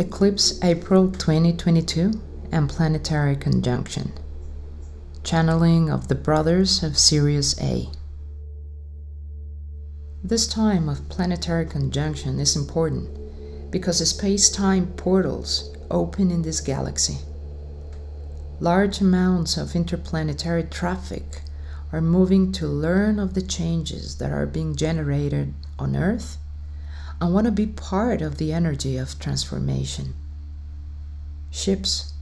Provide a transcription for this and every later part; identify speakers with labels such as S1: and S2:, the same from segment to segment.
S1: Eclipse April 2022 and Planetary Conjunction. Channeling of the Brothers of Sirius A. This time of planetary conjunction is important because space time portals open in this galaxy. Large amounts of interplanetary traffic are moving to learn of the changes that are being generated on Earth and want to be part of the energy of transformation. Ships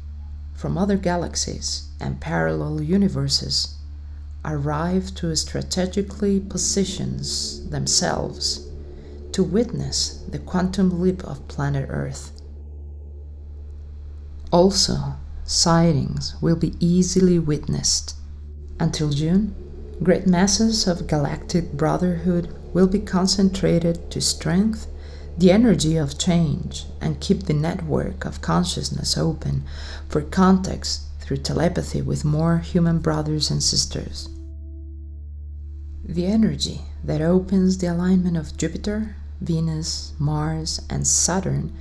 S1: from other galaxies and parallel universes arrive to strategically position themselves to witness the quantum leap of planet Earth. Also, sightings will be easily witnessed. Until June, great masses of galactic brotherhood will be concentrated to strengthen the energy of change and keep the network of consciousness open for contacts through telepathy with more human brothers and sisters. The energy that opens the alignment of Jupiter, Venus, Mars, and Saturn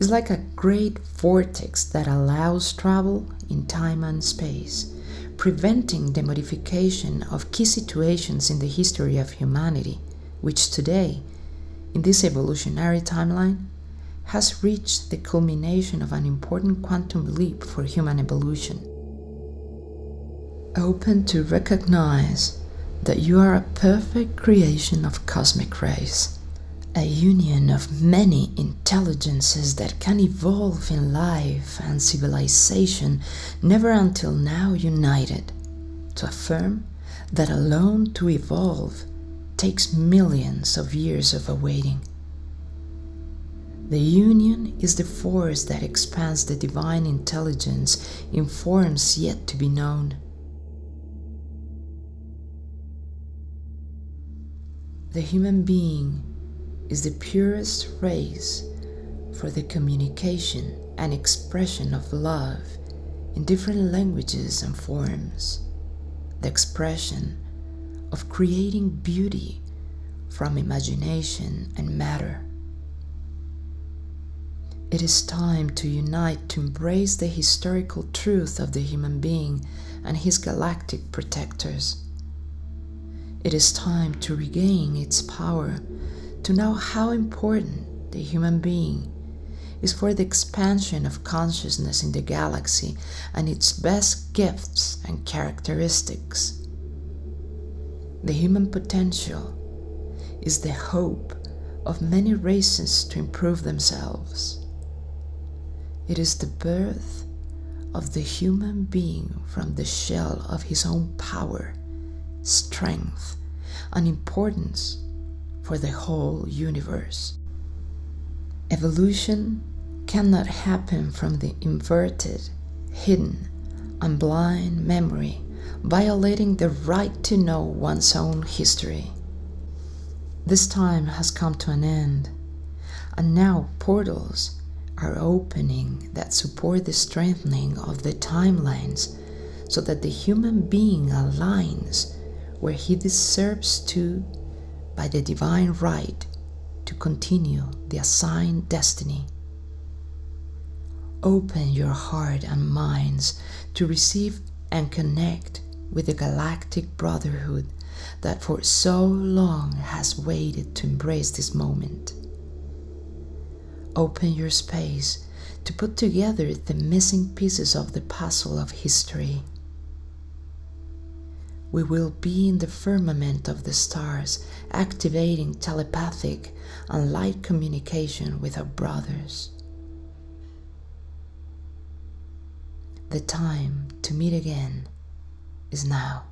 S1: is like a great vortex that allows travel in time and space, preventing the modification of key situations in the history of humanity which today, in this evolutionary timeline, has reached the culmination of an important quantum leap for human evolution. Open to recognize that you are a perfect creation of cosmic rays, a union of many intelligences that can evolve in life and civilization, never until now united, to affirm that alone to evolve takes millions of years of awaiting. The union is the force that expands the divine intelligence in forms yet to be known. The human being is the purest race for the communication and expression of love in different languages and forms. The expression of creating beauty from imagination and matter. It is time to unite to embrace the historical truth of the human being and his galactic protectors. It is time to regain its power to know how important the human being is for the expansion of consciousness in the galaxy and its best gifts and characteristics. The human potential is the hope of many races to improve themselves. It is the birth of the human being from the shell of his own power, strength, and importance for the whole universe. Evolution cannot happen from the inverted, hidden, and blind memory violating the right to know one's own history. This time has come to an end, and now portals are opening that support the strengthening of the timelines so that the human being aligns where he deserves to by the divine right to continue the assigned destiny. Open your heart and minds to receive and connect with the galactic brotherhood that for so long has waited to embrace this moment. Open your space to put together the missing pieces of the puzzle of history. We will be in the firmament of the stars, activating telepathic and light communication with our brothers. The time to meet again is now.